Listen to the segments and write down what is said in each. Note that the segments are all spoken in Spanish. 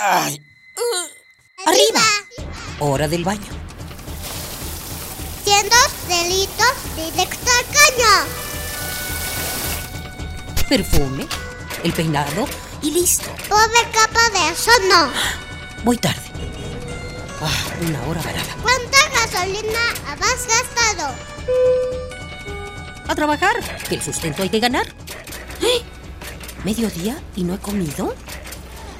¡Ay! ¡Arriba! Hora del baño. Siendo delitos directo al caño. Perfume, el peinado y listo. Pobre capa de eso no. Voy tarde. Ah, una hora varada. ¿Cuánta gasolina has gastado? A trabajar, que el sustento hay que ganar. ¡Eh! ¿Mediodía y no he comido?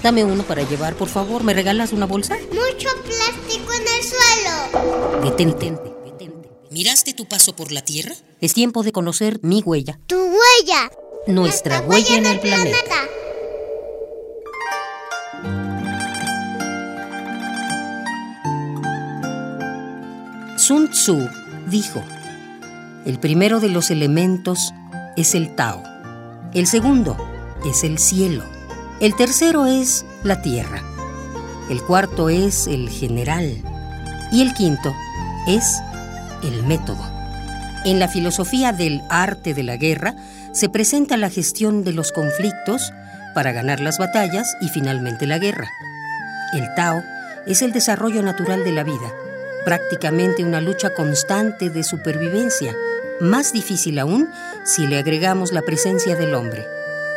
Dame uno para llevar, por favor. ¿Me regalas una bolsa? Mucho plástico en el suelo. Detente, detente. ¿Miraste tu paso por la Tierra? Es tiempo de conocer mi huella. Tu huella. Nuestra huella en el planeta. Sun Tzu dijo, el primero de los elementos es el Tao, el segundo es el cielo, el tercero es la tierra, el cuarto es el general y el quinto es el método. En la filosofía del arte de la guerra se presenta la gestión de los conflictos para ganar las batallas y finalmente la guerra. El Tao es el desarrollo natural de la vida prácticamente una lucha constante de supervivencia, más difícil aún si le agregamos la presencia del hombre.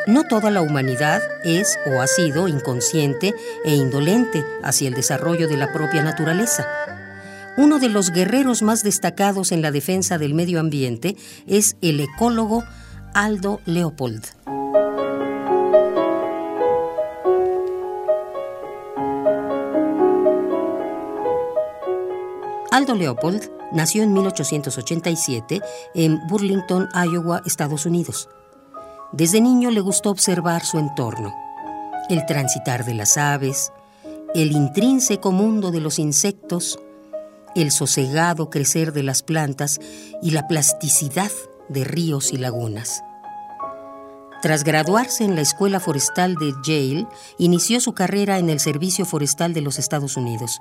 No toda la humanidad es o ha sido inconsciente e indolente hacia el desarrollo de la propia naturaleza. Uno de los guerreros más destacados en la defensa del medio ambiente es el ecólogo Aldo Leopold. Aldo Leopold nació en 1887 en Burlington, Iowa, Estados Unidos. Desde niño le gustó observar su entorno, el transitar de las aves, el intrínseco mundo de los insectos, el sosegado crecer de las plantas y la plasticidad de ríos y lagunas. Tras graduarse en la Escuela Forestal de Yale, inició su carrera en el Servicio Forestal de los Estados Unidos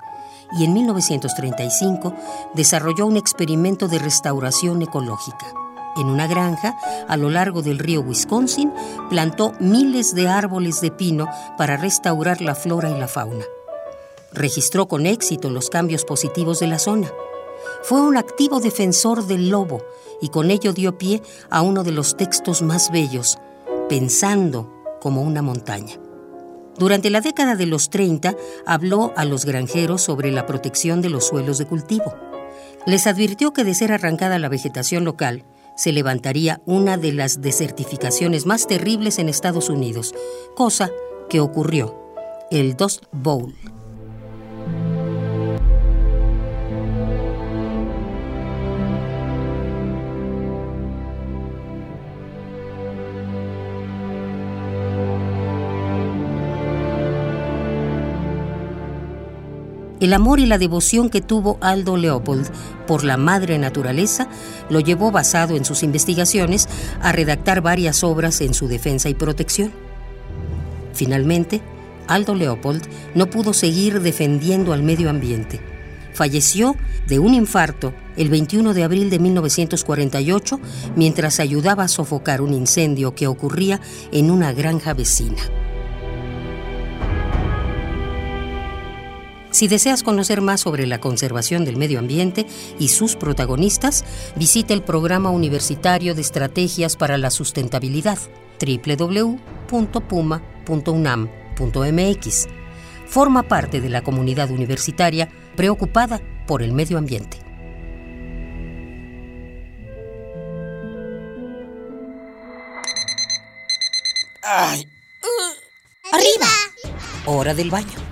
y en 1935 desarrolló un experimento de restauración ecológica. En una granja, a lo largo del río Wisconsin, plantó miles de árboles de pino para restaurar la flora y la fauna. Registró con éxito los cambios positivos de la zona. Fue un activo defensor del lobo y con ello dio pie a uno de los textos más bellos, pensando como una montaña. Durante la década de los 30 habló a los granjeros sobre la protección de los suelos de cultivo. Les advirtió que de ser arrancada la vegetación local, se levantaría una de las desertificaciones más terribles en Estados Unidos, cosa que ocurrió, el Dust Bowl. El amor y la devoción que tuvo Aldo Leopold por la madre naturaleza lo llevó, basado en sus investigaciones, a redactar varias obras en su defensa y protección. Finalmente, Aldo Leopold no pudo seguir defendiendo al medio ambiente. Falleció de un infarto el 21 de abril de 1948 mientras ayudaba a sofocar un incendio que ocurría en una granja vecina. Si deseas conocer más sobre la conservación del medio ambiente y sus protagonistas, visita el Programa Universitario de Estrategias para la Sustentabilidad www.puma.unam.mx. Forma parte de la comunidad universitaria preocupada por el medio ambiente. ¡Ay! ¡Arriba! Hora del baño